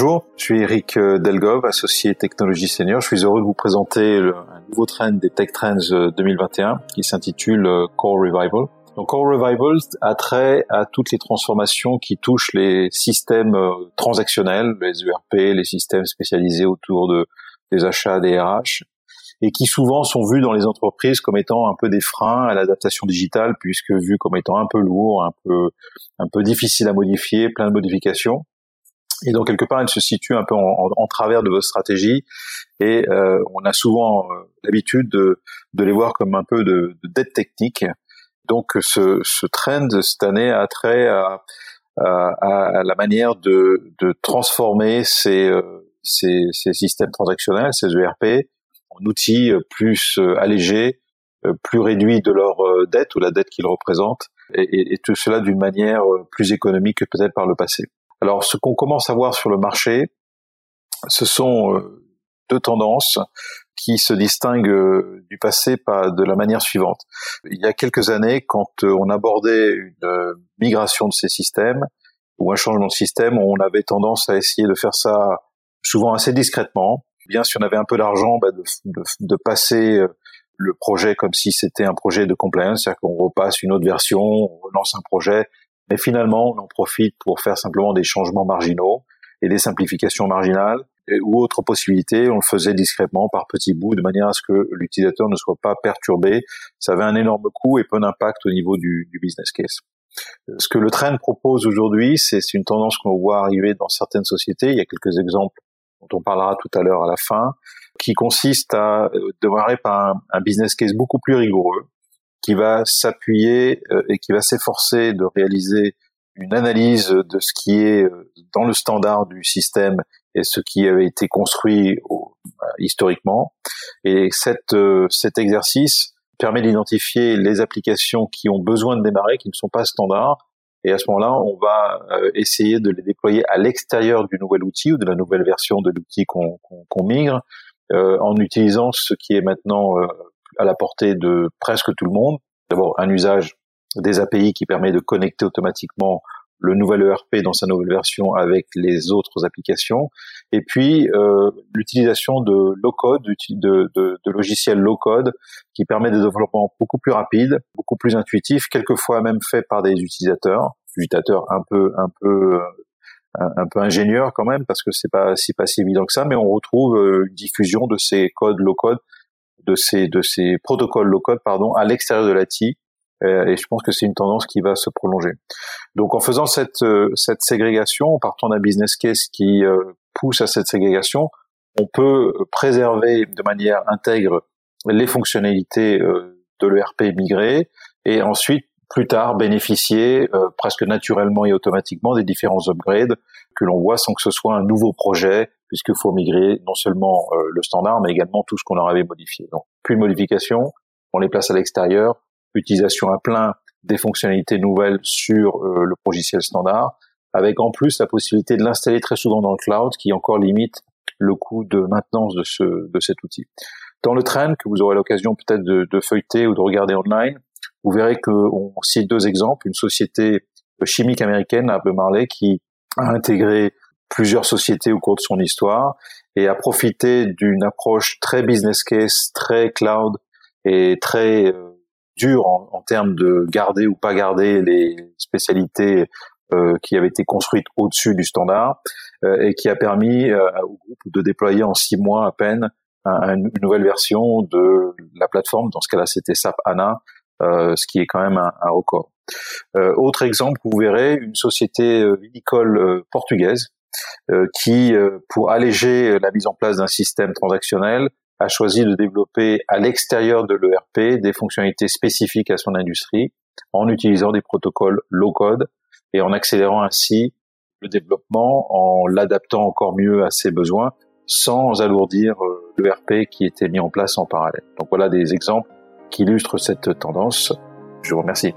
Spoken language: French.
Bonjour, je suis Eric euh, Delgov, associé technologie senior. Je suis heureux de vous présenter un nouveau trend des Tech Trends 2021 euh, qui s'intitule euh, Core Revival. Donc Core Revival a trait à toutes les transformations qui touchent les systèmes transactionnels, les ERP, les systèmes spécialisés autour de, des achats, des RH, et qui souvent sont vus dans les entreprises comme étant un peu des freins à l'adaptation digitale, puisque vus comme étant un peu lourd, un peu un peu difficile à modifier, plein de modifications. Et donc quelque part, elle se situe un peu en, en, travers de votre stratégie. Et euh, on a souvent euh, l'habitude de, de, les voir comme un peu de, de dette technique. Donc ce, ce trend cette année a trait à, à, à la manière de, de transformer ces, euh, ces, ces, systèmes transactionnels, ces ERP, en outils plus euh, allégés, plus réduits de leur dette ou la dette qu'ils représentent, et, et, et tout cela d'une manière plus économique que peut-être par le passé. Alors, ce qu'on commence à voir sur le marché, ce sont euh, deux tendances qui se distinguent euh, du passé de la manière suivante. Il y a quelques années, quand euh, on abordait une migration de ces systèmes ou un changement de système, on avait tendance à essayer de faire ça souvent assez discrètement. Bien si on avait un peu d'argent, bah, de, de, de, passer le projet comme si c'était un projet de compliance, c'est-à-dire qu'on repasse une autre version, on relance un projet mais finalement, on en profite pour faire simplement des changements marginaux et des simplifications marginales ou autres possibilités. On le faisait discrètement par petits bouts de manière à ce que l'utilisateur ne soit pas perturbé. Ça avait un énorme coût et peu d'impact au niveau du, business case. Ce que le trend propose aujourd'hui, c'est une tendance qu'on voit arriver dans certaines sociétés. Il y a quelques exemples dont on parlera tout à l'heure à la fin, qui consiste à euh, démarrer par un business case beaucoup plus rigoureux, qui va s'appuyer euh, et qui va s'efforcer de réaliser une analyse de ce qui est euh, dans le standard du système et ce qui avait été construit euh, historiquement. Et cette, cet exercice permet d'identifier les applications qui ont besoin de démarrer, qui ne sont pas standards. Et à ce moment-là, on va essayer de les déployer à l'extérieur du nouvel outil ou de la nouvelle version de l'outil qu'on migre, en utilisant ce qui est maintenant à la portée de presque tout le monde. D'abord, un usage des API qui permet de connecter automatiquement le nouvel ERP dans sa nouvelle version avec les autres applications, et puis euh, l'utilisation de low-code, de, de, logiciels low-code qui permet des développements beaucoup plus rapides, beaucoup plus intuitifs, quelquefois même faits par des utilisateurs, utilisateurs un peu un peu un peu ingénieurs quand même parce que c'est pas si pas si évident que ça, mais on retrouve euh, une diffusion de ces codes low-code de ces de ces protocoles low code pardon à l'extérieur de l'ATI euh, et je pense que c'est une tendance qui va se prolonger. Donc en faisant cette euh, cette ségrégation, en partant d'un business case qui euh, pousse à cette ségrégation, on peut préserver de manière intègre les fonctionnalités de l'ERP migré et ensuite plus tard bénéficier presque naturellement et automatiquement des différents upgrades que l'on voit sans que ce soit un nouveau projet puisqu'il faut migrer non seulement euh, le standard, mais également tout ce qu'on leur avait modifié. Donc, plus de modifications, on les place à l'extérieur, utilisation à plein des fonctionnalités nouvelles sur euh, le logiciel standard, avec en plus la possibilité de l'installer très souvent dans le cloud, qui encore limite le coût de maintenance de, ce, de cet outil. Dans le trend que vous aurez l'occasion peut-être de, de, feuilleter ou de regarder online, vous verrez qu'on cite deux exemples. Une société chimique américaine, Apple Marley, qui a intégré plusieurs sociétés au cours de son histoire et a profité d'une approche très business case, très cloud et très euh, dure en, termes de garder ou pas garder les spécialités euh, qui avaient été construites au-dessus du standard euh, et qui a permis au groupe de déployer en six mois à peine une nouvelle version de la plateforme. Dans ce cas-là, c'était SAP HANA, euh, ce qui est quand même un, un record. autre exemple, vous verrez une société vinicole portugaise euh, qui, euh, pour alléger la mise en place d'un système transactionnel, a choisi de développer à l'extérieur de l'ERP des fonctionnalités spécifiques à son industrie en utilisant des protocoles low-code et en accélérant ainsi le développement, en l'adaptant encore mieux à ses besoins, sans alourdir euh, l'ERP qui était mis en place en parallèle. Donc voilà des exemples qui illustrent cette tendance. Je vous remercie.